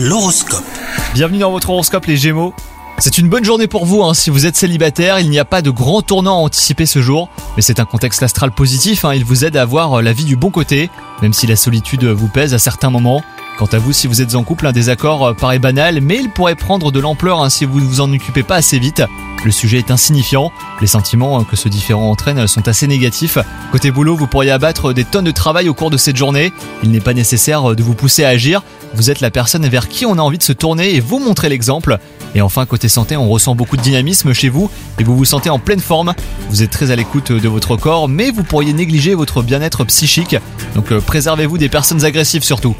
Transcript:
L'horoscope. Bienvenue dans votre horoscope les Gémeaux. C'est une bonne journée pour vous hein. si vous êtes célibataire, il n'y a pas de grand tournant à anticiper ce jour, mais c'est un contexte astral positif, hein. il vous aide à avoir la vie du bon côté, même si la solitude vous pèse à certains moments. Quant à vous, si vous êtes en couple, un désaccord euh, paraît banal, mais il pourrait prendre de l'ampleur hein, si vous ne vous en occupez pas assez vite. Le sujet est insignifiant, les sentiments que ce différent entraîne sont assez négatifs. Côté boulot, vous pourriez abattre des tonnes de travail au cours de cette journée. Il n'est pas nécessaire de vous pousser à agir, vous êtes la personne vers qui on a envie de se tourner et vous montrer l'exemple. Et enfin, côté santé, on ressent beaucoup de dynamisme chez vous et vous vous sentez en pleine forme. Vous êtes très à l'écoute de votre corps, mais vous pourriez négliger votre bien-être psychique. Donc euh, préservez-vous des personnes agressives surtout.